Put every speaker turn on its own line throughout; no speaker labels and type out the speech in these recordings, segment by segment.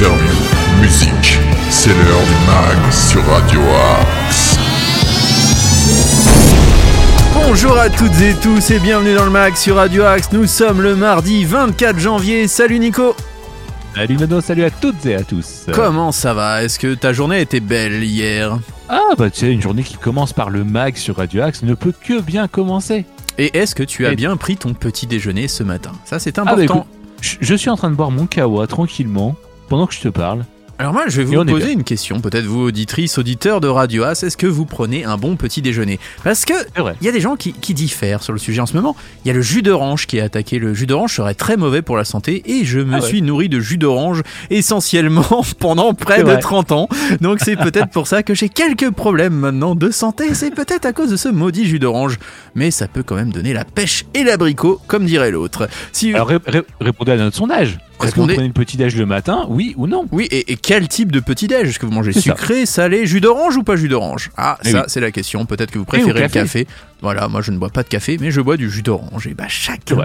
interviews, musique. C'est l'heure du mag sur Radio Axe.
Bonjour à toutes et tous et bienvenue dans le mag sur Radio Axe. Nous sommes le mardi 24 janvier. Salut Nico.
Salut Nono, salut à toutes et à tous.
Comment ça va? Est-ce que ta journée était belle hier?
Ah bah tu sais, une journée qui commence par le mag sur Radio Axe ne peut que bien commencer.
Et est-ce que tu as
Et-
bien pris ton petit déjeuner ce matin? Ça c'est
Ah bah
important.
écoute, je suis en train de boire mon kawa tranquillement pendant que je te parle.
Alors moi, je vais vous poser une question, peut-être vous auditrices, auditeurs de Radio As, est-ce que vous prenez un bon petit déjeuner? Parce que il y a des gens qui, qui diffèrent sur le sujet en ce moment. Il y a le jus d'orange qui est attaqué. Le jus d'orange serait très mauvais pour la santé et je me
Ah ouais.
suis nourri de jus d'orange essentiellement pendant près de
vrai.
30 ans. Donc c'est peut-être pour ça que j'ai quelques problèmes maintenant de santé. C'est peut-être à cause de ce maudit jus d'orange. Mais ça peut quand même donner la pêche et l'abricot, comme dirait l'autre. Si
Alors ré- ré- répondez à notre sondage. Est-ce que vous prenez le petit déj le matin, oui ou non?
Oui, et, et quel type de petit-déj? Est-ce que vous mangez
ça.
sucré, salé, jus d'orange ou pas jus d'orange? Ah,
Eh
ça,
oui.
c'est la question. Peut-être que vous préférez le
café.
Voilà, moi je ne bois pas de café, mais je bois du jus d'orange. Et bah, chacun.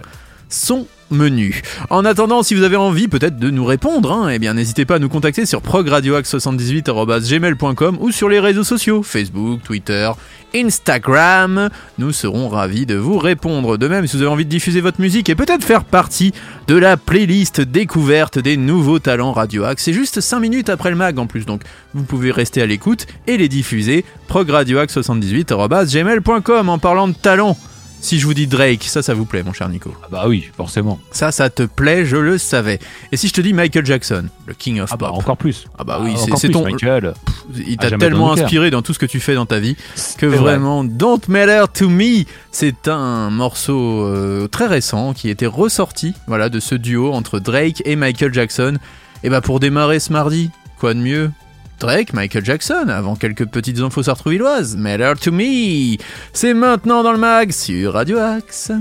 Son menu. En attendant, si vous avez envie peut-être de nous répondre, hein, eh bien n'hésitez pas à nous contacter sur progradioax78.gmail.com ou sur les réseaux sociaux, Facebook, Twitter, Instagram. Nous serons ravis de vous répondre. De même, si vous avez envie de diffuser votre musique et peut-être faire partie de la playlist découverte des nouveaux talents Radio Axe, c'est juste 5 minutes après le mag en plus, donc vous pouvez rester à l'écoute et les diffuser. progradioax78.gmail.com en parlant de talent. Si je vous dis Drake, ça, ça vous plaît, mon cher Nico
Ah bah oui, forcément.
ça, ça te plaît, je le savais. Et si je te dis Michael Jackson, le King of
Ah bah
Pop,
encore plus.
ah bah oui, c'est-
encore
c'est ton,
Michael.
il
à
t'a tellement inspiré dans tout ce que tu fais dans ta vie que
vrai.
vraiment Don't Matter to Me, c'est un morceau euh, très récent qui était ressorti, voilà, de ce duo entre Drake et Michael Jackson. Et bah pour démarrer ce mardi, quoi de mieux? Drake, Michael Jackson, avant quelques petites infos sartrouvilloises. Matter to Me, c'est maintenant dans le mag sur Radio Axe.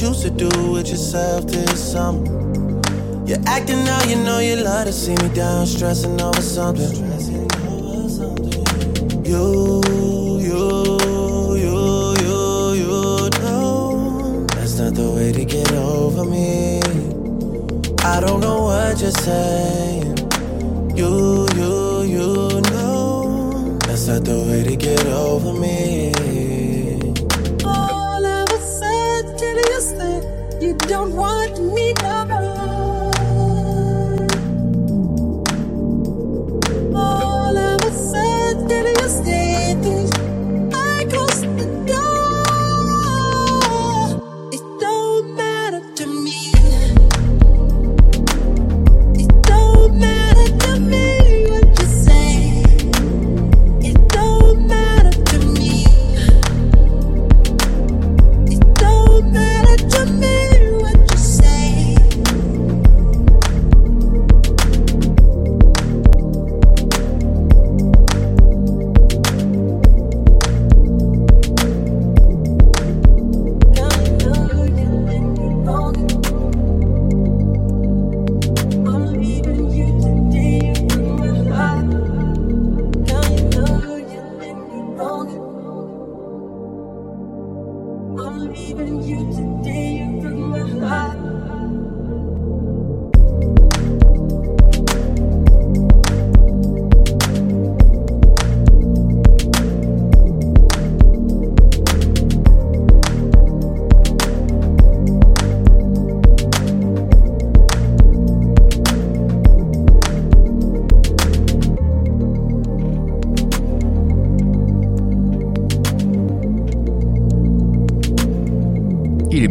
Choose to do with yourself this summer. You're acting now, you know you love to see me down, stressing over something. You, you, you, you, you know that's not the way to get over me. I don't know what you're saying. You, you, you know that's not the way to get over me.
You don't want me no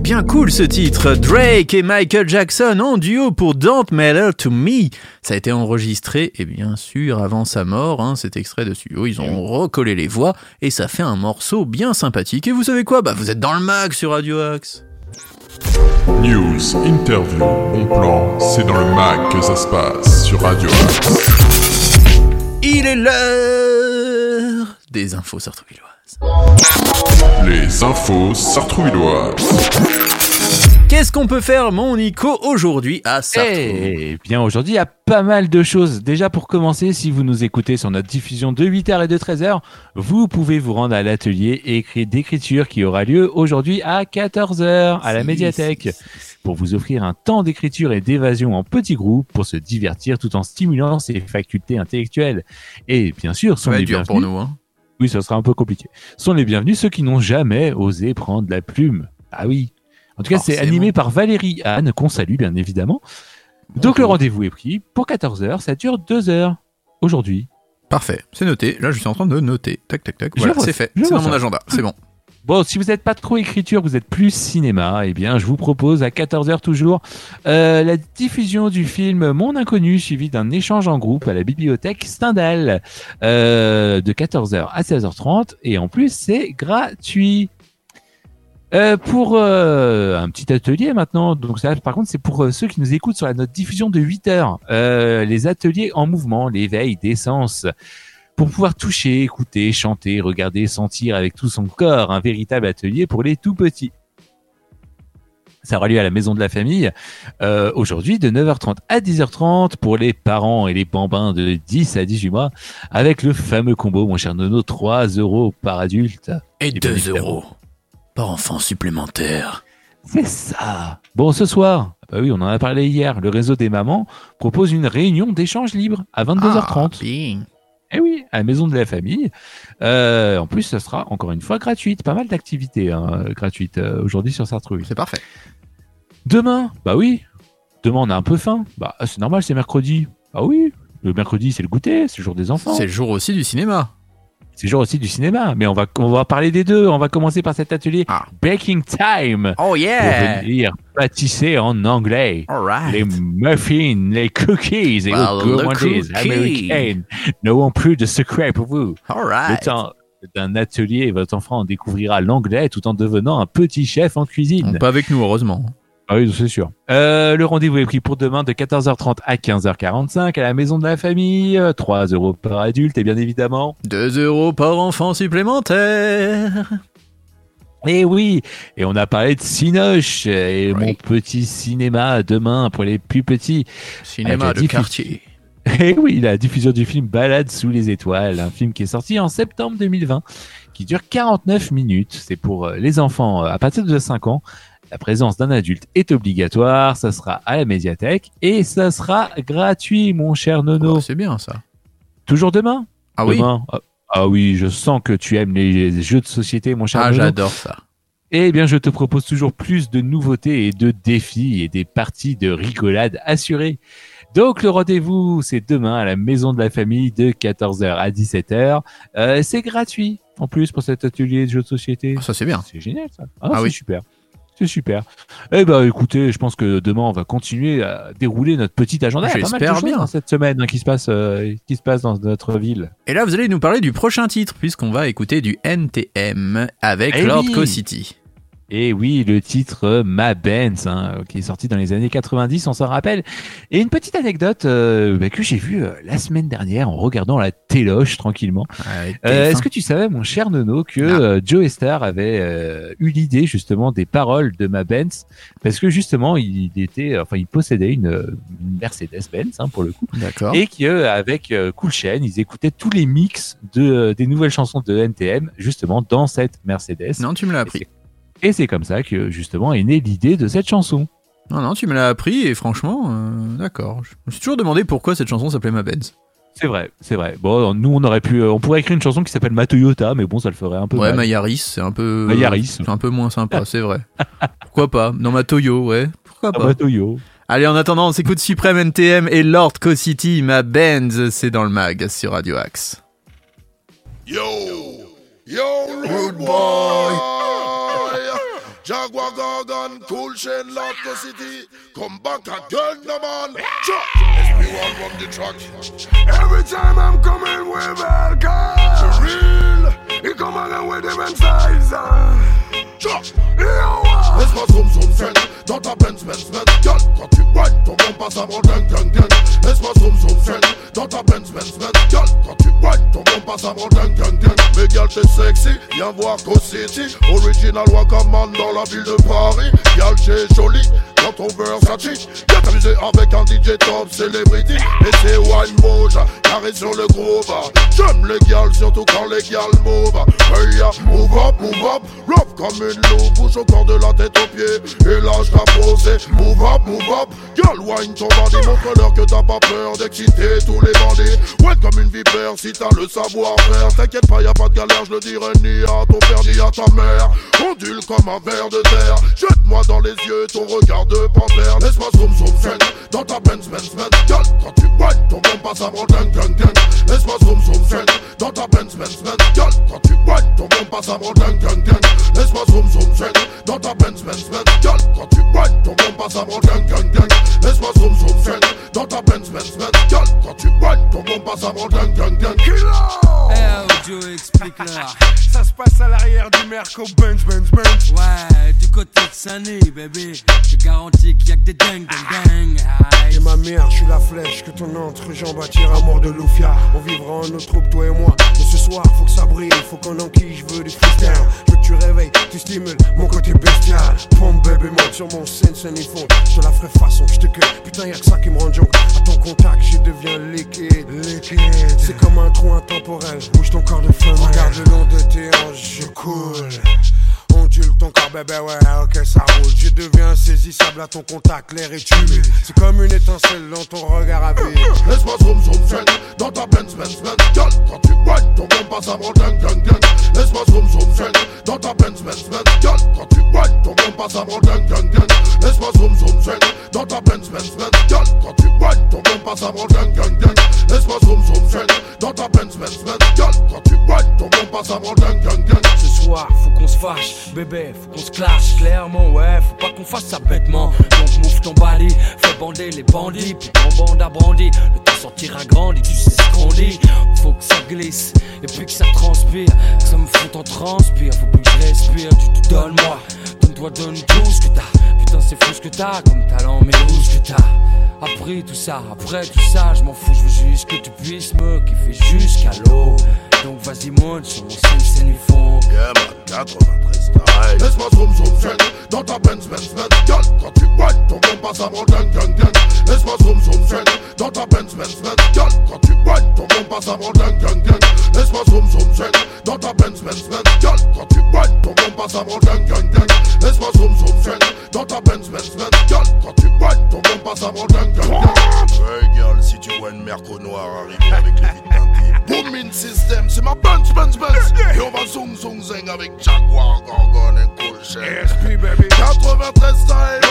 bien cool ce titre. Drake et Michael Jackson en duo pour Don't Matter to Me. Ça a été enregistré, et bien sûr, avant sa mort, hein, cet extrait de studio, ils ont recollé les voix et ça fait un morceau bien sympathique. Et vous savez quoi? Bah vous êtes dans le mag sur Radio Axe.
News, interview, bon plan, c'est dans le mag que ça se passe sur Radio Axe.
Il est l'heure des infos sartrouvilloises.
Les infos sartrouvilloises.
Qu'est-ce qu'on peut faire, mon Nico, aujourd'hui à Sartrou?
Eh bien, aujourd'hui, il y a pas mal de choses. Déjà, pour commencer, si vous nous écoutez sur notre diffusion de 8h et de 13h, vous pouvez vous rendre à l'atelier écrit d'écriture qui aura lieu aujourd'hui à 14h à la médiathèque pour vous offrir un temps d'écriture et d'évasion en petits groupes pour se divertir tout en stimulant ses facultés intellectuelles. Et bien sûr,
Ça
sont
va
les
être dur pour nous. Hein.
Oui, ça sera un peu compliqué. Sont les bienvenus ceux qui n'ont jamais osé prendre la plume. Ah oui. En tout cas, c'est animé par Valérie Anne, qu'on salue bien évidemment. Donc le rendez-vous est pris pour 14h, ça dure 2 heures aujourd'hui.
Parfait, c'est noté. Là, je suis en train de noter. Tac, tac, tac. Voilà, c'est fait. C'est dans mon agenda. C'est bon.
Bon, si vous n'êtes pas trop écriture, vous êtes plus cinéma, eh bien, je vous propose à 14h toujours euh, la diffusion du film Mon Inconnu, suivi d'un échange en groupe à la bibliothèque Stendhal, euh, de 14h à 16h30, et en plus, c'est gratuit. Euh, pour euh, un petit atelier maintenant, donc ça par contre c'est pour euh, ceux qui nous écoutent sur la note diffusion de 8 heures, euh, les ateliers en mouvement, l'éveil des sens, pour pouvoir toucher, écouter, chanter, regarder, sentir avec tout son corps, un véritable atelier pour les tout petits. Ça aura lieu à la maison de la famille euh, aujourd'hui de 9h30 à 10h30 pour les parents et les bambins de 10 à 18 mois avec le fameux combo, mon cher Nono, 3 euros par adulte.
Et
bien
2
évidemment.
euros par enfant supplémentaire.
C'est ça. Bon, ce soir, bah oui, on en a parlé hier, le réseau des mamans propose une réunion d'échange libre à 22h30.
Ah.
Eh oui, à la maison de la famille. Euh, en plus, ça sera encore une fois gratuite. Pas mal d'activités hein, gratuites euh, aujourd'hui sur Sartreville.
C'est parfait.
Demain, bah oui. Demain, on a un peu faim. Bah, c'est normal, c'est mercredi. Ah oui. Le mercredi, c'est le goûter, c'est le jour des enfants.
C'est le jour aussi du cinéma.
C'est le jour aussi du cinéma. Mais on va, on va parler des deux. On va commencer par cet atelier
Ah.
Baking Time.
Oh
Pour
yeah!
venir pâtisser en anglais.
Alright.
Les muffins, les cookies et
Well,
aux
the
gourmandises américaines n'auront plus de secret pour vous. Le
Alright.
temps d'un atelier, votre enfant découvrira l'anglais tout en devenant un petit chef en cuisine.
Pas avec nous, heureusement.
Ah oui, c'est sûr. Euh, le rendez-vous est pris pour demain de 14h30 à 15h45 à la maison de la famille. Euh, 3 euros par adulte et bien évidemment.
2 euros par enfant supplémentaire.
Et oui, et on a parlé de Cinoche et
Oui.
mon petit cinéma demain pour les plus petits.
Cinéma
Avec
de quartier.
Et oui, la diffusion du film Balade sous les étoiles, un film qui est sorti en septembre 2020, qui dure 49 minutes. C'est pour euh, les enfants euh, à partir de 5 ans. La présence d'un adulte est obligatoire, ça sera à la médiathèque et ça sera gratuit, mon cher Nono.
Oh, c'est bien ça.
Toujours demain?
Ah oui?
Demain ah, ah oui, je sens que tu aimes les jeux de société, mon cher
Ah,
Nono.
j'adore ça.
Eh bien, je te propose toujours plus de nouveautés et de défis et des parties de rigolade assurées. Donc, le rendez-vous, c'est demain à la maison de la famille de 14h à 17h. Euh, c'est gratuit, en plus, pour cet atelier de jeux de société.
Ah, ça, c'est bien.
C'est génial, ça. Ah,
Ah oui.
super. C'est super. Eh ben, écoutez, je pense que demain, on va continuer à dérouler notre petit agenda. Il y a pas mal de
J'espère bien.
hein, cette semaine hein, qui se passe, euh, qui se passe dans notre ville.
Et là, vous allez nous parler du prochain titre, puisqu'on va écouter du NTM avec
Eh
Lord
oui.
Co City.
Et oui, le titre euh, Ma Benz, hein, qui est sorti dans les années 90, on s'en rappelle. Et une petite anecdote euh, bah, que j'ai vue euh, la semaine dernière en regardant la téloche tranquillement.
Avec
Euh,
TF1.
Est-ce que tu savais, mon cher Nono, que euh, Joe Star avait euh, eu l'idée justement des paroles de Ma Benz? Parce que justement il était, enfin il possédait une, euh, une Mercedes-Benz hein, pour le coup,
D'accord.
et qu'avec euh, Cool Chain, ils écoutaient tous les mix de euh, des nouvelles chansons de NTM justement dans cette Mercedes.
Non, tu me l'as appris.
Et c'est comme ça que justement est née l'idée de cette chanson.
Non, non, tu me l'as appris et franchement, euh, d'accord. Je me suis toujours demandé pourquoi cette chanson s'appelait Ma Benz.
C'est vrai, c'est vrai. Bon, nous on aurait pu, euh, on pourrait écrire une chanson qui s'appelle Ma Toyota, mais bon, ça le ferait un peu.
Ouais,
mal.
ma Yaris, c'est un peu.
Ma Yaris.
C'est un peu moins sympa, c'est vrai. Pourquoi pas? Dans ma Toyo, ouais. Pourquoi
Ah,
pas?
Ma Toyo.
Allez, en attendant, on s'écoute Supreme NTM et Lord Co-City, Ma Benz, c'est dans le mag sur Radio Axe.
Yo, yo, rude boy. Jaguar Gargan, cool chain, Lotto City. Come back again, no man. Chuck. SP1 from the truck. Every time I'm coming with Elka. For real. He come again with different size. Chuck. Yo, Dans ta Benz Benz Benz Girl, quand tu whine Ton bon passe avant ding ding ding Laisse-moi zoom zoom zen Dans ta Benz Benz Benz Girl, quand tu whine Ton bon passe avant ding ding ding Mais girl t'es sexy. Viens voir Co City. Original Wakaman dans la ville de Paris. Girl t'es jolie Dans ton Versace Viens t'amuser avec un DJ top celebrity Et c'est wine mouche Carré sur le groove. J'aime les gals surtout quand les gals move. Hey ya, move up, move up. Rough comme une loupe Bouge au corps de la tête aux pieds. Et lâche ta posée Move up, move up. Girl, wine ton bandit. Montre-leur que t'as pas peur d'exciter tous les bandits. Ouais comme une vipère si t'as le savoir-faire. T'inquiète pas, y a pas de galère Je le dirai ni à ton père ni à ta mère. Ondule comme un ver de terre. Jette-moi dans les yeux ton regard de panthère Laisse-moi zoom zoom zen Dans ta Benz Benz Benz Girl, quand tu whine Ton bon passe avant ding ding ding Laisse-moi zoom zoom zen Dans ta Benz Benz Benz Girl, quand tu whine Ton bon passe ding Laisse-moi
C'est comme un trou intemporel. Bouge ton corps de flamme. Regarde le long de tes hanches, je coule. Ondule ton corps, bébé, ouais, ok, ça roule. Je deviens insaisissable à ton contact, l'air est humide. C'est comme une étincelle dans ton regard à vide.
Laisse-moi zoom zoom zen Dans ta Benz Benz Benz Girl, quand tu whine Ton bon passe avant ding ding ding Laisse-moi zoom zoom zen Dans ta Benz Benz Benz Girl, quand tu whine Ton bon passe avant ding ding ding Laisse-moi zoom zoom zen Dans ta Benz Benz Benz Girl, quand tu whine Ton bon passe avant ding ding ding Laisse-moi zoom zoom zen Dans ta Benz Benz Benz Girl, quand tu whine Ton bon passe avant ding ding
Ce soir, faut qu'on se fâche, bébé, faut qu'on se clash clairement, ouais, faut pas qu'on fasse ça bêtement. Donc move ton body, fais bander les bandits, puis ton bande a brandi. Le temps sortira grandi, tu sais ce qu'on dit. Faut que ça glisse, et puis que ça transpire, que ça me fout en transpire. Faut plus que je respire, tu te donnes moi, donne-toi, donne tout ce que t'as. Putain, c'est fou ce que t'as comme talent, mais où ce que t'as. Après tout ça, après tout ça, je m'en fous, je veux juste que tu puisses me kiffer jusqu'à l'eau. Donc vas-y monte sur mon scène, scène ils font
Yeah man, 93 style Laisse-moi zoom zoom zen Dans ta Benz Benz Benz Girl, quand tu whine Ton bon passe avant ding ding ding Laisse-moi zoom zoom zen Dans ta Benz Benz Benz Girl, quand tu whine Ton avant ding ding ding Laisse-moi zoom zoom zen Dans ta Benz Benz Benz quand tu whine Ton ding ding ding Laisse-moi zoom zoom zen Dans ta Benz Benz Benz Girl, quand tu whine Ton avant ding ding ding Hey girl, si tu vois une merco noire arriver avec les vides teintées Booming system, c'est ma Benz Benz Benz Et on va zoom zoom zing avec Jaguar, Gorgon et Cool
SP baby.
93 style.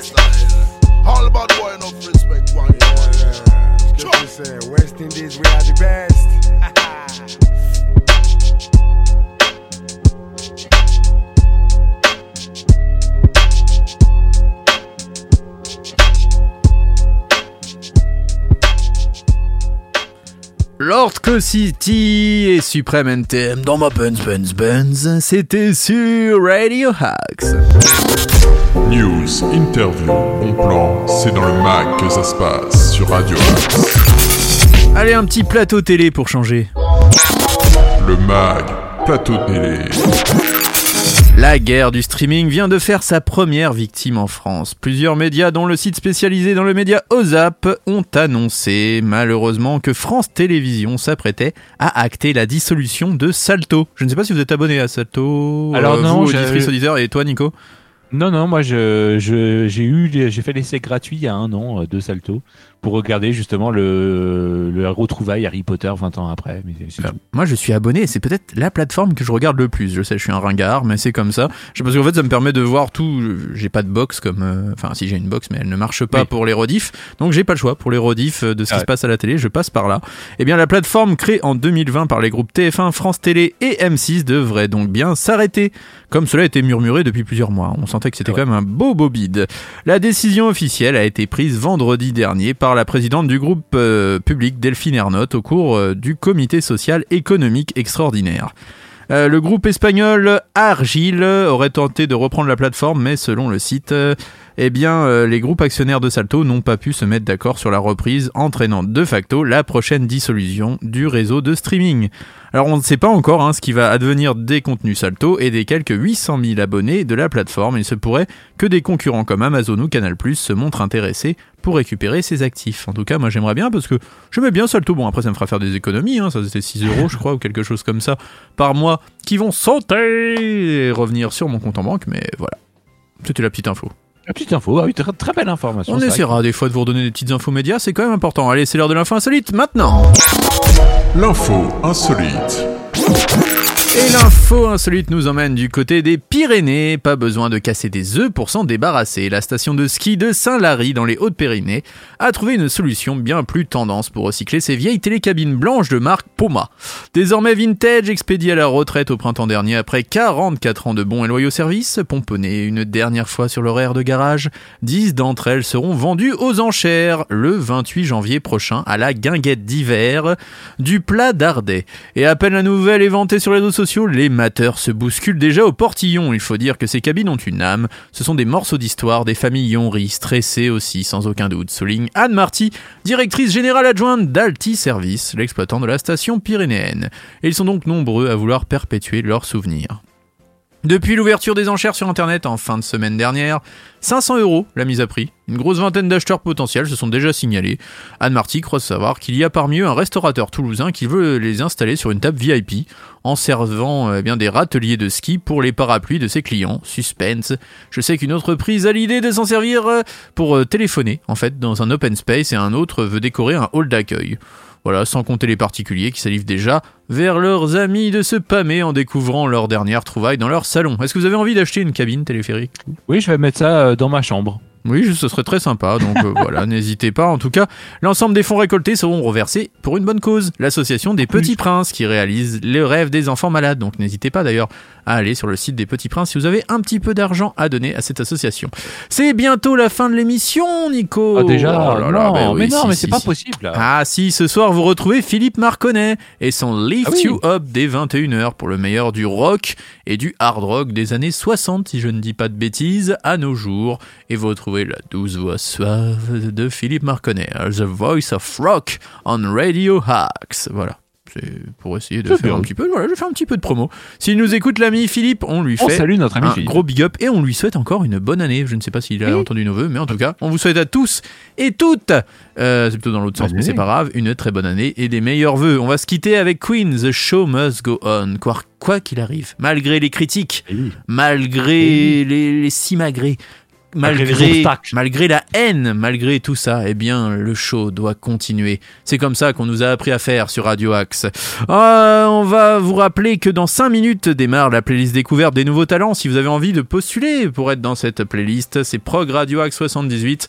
Style. All bad boy enough respect one
Ce que tu sais, West Indies, we are the best.
Lord Co-City et Supreme NTM dans ma Benz Benz Benz, c'était sur Radio Hacks.
News, interview, bon plan, c'est dans le mag que ça se passe sur Radio Axe.
Allez, un petit plateau télé pour changer.
Le mag, plateau télé.
La guerre du streaming vient de faire sa première victime en France. Plusieurs médias, dont le site spécialisé dans le média OZAP, ont annoncé malheureusement que France Télévisions s'apprêtait à acter la dissolution de Salto. Je ne sais pas si vous êtes abonné à Salto.
Alors non,
vous, auditrice, auditeur, et toi Nico?
Non, non, moi je, je- j'ai eu, les- j'ai fait l'essai gratuit il y a un an euh, de Salto pour regarder justement le, le retrouvaille Harry Potter 20 ans après. Mais c'est tout.
Moi, je suis abonné et c'est peut-être la plateforme que je regarde le plus. Je sais, je suis un ringard, mais c'est comme ça. Je sais parce qu'en fait, ça me permet de voir tout. J'ai pas de box comme. euh, Enfin, si j'ai une box, mais elle ne marche pas
Oui.
pour les rediffs. Donc, j'ai pas le choix pour les rediffs euh, de ce qui
Ouais.
se passe à la télé. Je passe par là. Eh bien, la plateforme créée en 2020 par les groupes TF1, France Télé et M6 devrait donc bien s'arrêter. Comme cela a été murmuré depuis plusieurs mois. On sentait que c'était
Ouais.
quand même un beau beau bide. La décision officielle a été prise vendredi dernier par la présidente du groupe euh, public Delphine Ernotte au cours euh, du comité social économique extraordinaire. Euh, le groupe espagnol Argile aurait tenté de reprendre la plateforme, mais selon le site, eh bien, euh, les groupes actionnaires de Salto n'ont pas pu se mettre d'accord sur la reprise, entraînant de facto la prochaine dissolution du réseau de streaming. Alors on ne sait pas encore hein, ce qui va advenir des contenus Salto et des quelques 800 000 abonnés de la plateforme. Il se pourrait que des concurrents comme Amazon ou Canal+ se montrent intéressés pour récupérer ses actifs. En tout cas, moi j'aimerais bien parce que j'aimais bien Salto. Bon après ça me fera faire des économies, hein, ça c'était 6 euros je crois ou quelque chose comme ça par mois qui vont sauter et revenir sur mon compte en banque. Mais voilà, c'était la petite info.
La petite info, ah oui, très, très belle information.
On essaiera des fois de vous redonner des petites infos médias, c'est quand même important. Allez, c'est l'heure de l'info insolite maintenant.
L'info insolite.
Et l'info insolite nous emmène du côté des Pyrénées. Pas besoin de casser des œufs pour s'en débarrasser. La station de ski de Saint-Lary dans les Hautes-Pyrénées a trouvé une solution bien plus tendance pour recycler ses vieilles télécabines blanches de marque Poma. Désormais vintage, expédié à la retraite au printemps dernier après 44 ans de bons et loyaux services, pomponnées une dernière fois sur l'horaire de garage, 10 d'entre elles seront vendues aux enchères le 28 janvier prochain à la guinguette d'hiver du plat d'Ardais. Et à peine la nouvelle est vantée sur les réseaux sociaux, les mateurs se bousculent déjà au portillon. Il faut dire que ces cabines ont une âme. Ce sont des morceaux d'histoire, des familles yonries, stressées aussi, sans aucun doute, souligne Anne Marty, directrice générale adjointe d'Alti Service, l'exploitant de la station pyrénéenne. Et ils sont donc nombreux à vouloir perpétuer leurs souvenirs. Depuis l'ouverture des enchères sur Internet en fin de semaine dernière, 500 euros la mise à prix. Une grosse vingtaine d'acheteurs potentiels se sont déjà signalés. Anne Marty croit savoir qu'il y a parmi eux un restaurateur toulousain qui veut les installer sur une table VIP en servant euh, eh bien, des râteliers de ski pour les parapluies de ses clients. Suspense. Je sais qu'une entreprise a l'idée de s'en servir euh, pour euh, téléphoner en fait dans un open space et un autre veut décorer un hall d'accueil. Voilà, sans compter les particuliers qui s'alivrent déjà vers leurs amis de se pâmer en découvrant leur dernière trouvaille dans leur salon. Est-ce que vous avez envie d'acheter une cabine téléphérique?
Oui, je vais mettre ça euh, dans ma chambre.
Oui, ce serait très sympa, donc euh, voilà, n'hésitez pas. En tout cas, l'ensemble des fonds récoltés seront reversés pour une bonne cause, l'association des Petits Princes qui réalise le rêve des enfants malades. Donc n'hésitez pas d'ailleurs à aller sur le site des Petits Princes si vous avez un petit peu d'argent à donner à cette association. C'est bientôt la fin de l'émission, Nico.
Ah, déjà
Oh là là,
Non,
ben oui,
mais non,
si,
mais
si,
c'est pas
si.
possible. Là.
Ah si, ce soir vous retrouvez Philippe Marconnet et son Lift
Ah oui.
You Up dès 21h pour le meilleur du rock et du hard rock des années 60 si je ne dis pas de bêtises à nos jours et vous retrouvez la douce voix suave de Philippe Marconnet, The Voice of Rock on Radio Hacks. Voilà. C'est pour essayer de faire
bien.
un petit peu, voilà, je fais un petit peu de promo. S'il nous écoute l'ami Philippe, on lui
On
fait
salue notre ami
un
Philippe.
gros big up et on lui souhaite encore une bonne année. Je ne sais pas s'il a
Oui.
entendu nos voeux, mais en tout cas, on vous souhaite à tous et toutes, euh, c'est plutôt dans l'autre sens,
Bonne
mais c'est pas grave, une très bonne année et des meilleurs voeux. On va se quitter avec Queen, The Show Must Go On, quoi qu'il arrive, malgré les critiques,
oui.
malgré les, les simagrées,
Malgré
malgré, la haine, malgré tout ça, eh bien, le show doit continuer. C'est comme ça qu'on nous a appris à faire sur Radio Axe. Euh, on va vous rappeler que dans 5 minutes démarre la playlist découverte des nouveaux talents. Si vous avez envie de postuler pour être dans cette playlist, c'est progradioaxe78 arobase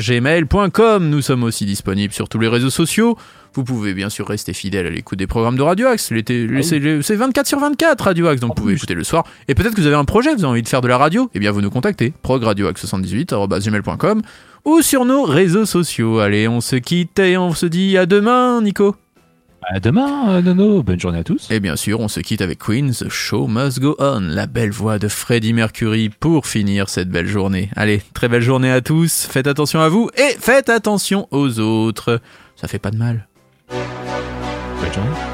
gmail.com. Nous sommes aussi disponibles sur tous les réseaux sociaux. Vous pouvez bien sûr rester fidèle à l'écoute des programmes de Radio Axe. L'été- c'est le- c'est 24 sur 24 Radio Axe, donc vous pouvez écouter le soir. Et peut-être que vous avez un projet, vous avez envie de faire de la radio, eh bien vous nous contactez, progradioaxe78.gmail.com ou sur nos réseaux sociaux. Allez, on se quitte et on se dit à demain, Nico.
À demain, euh, Nono. Bonne journée à tous.
Et bien sûr, on se quitte avec Queen, The Show Must Go On, la belle voix de Freddie Mercury pour finir cette belle journée. Allez, très belle journée à tous, faites attention à vous et faites attention aux autres. Ça fait pas de mal.
Bonne journée.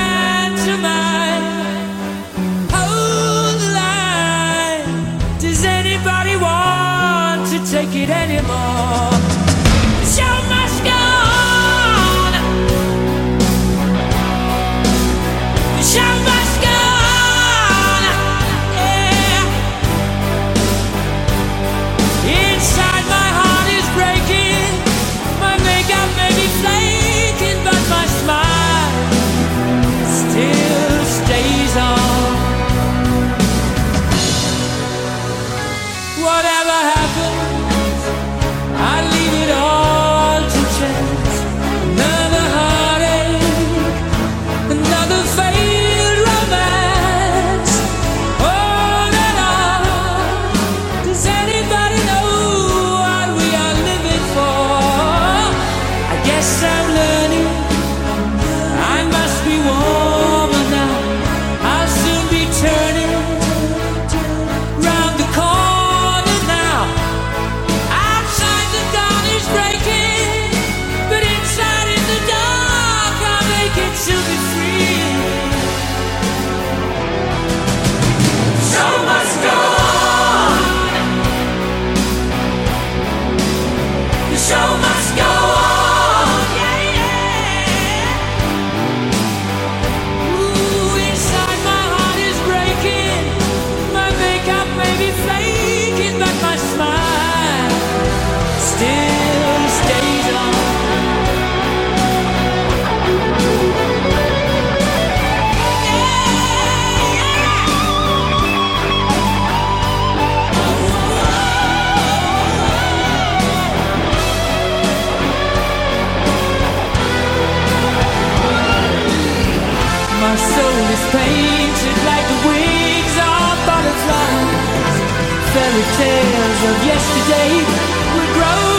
anymore. my soul is painted like the wings of butterflies. Fairy tales of yesterday will grow.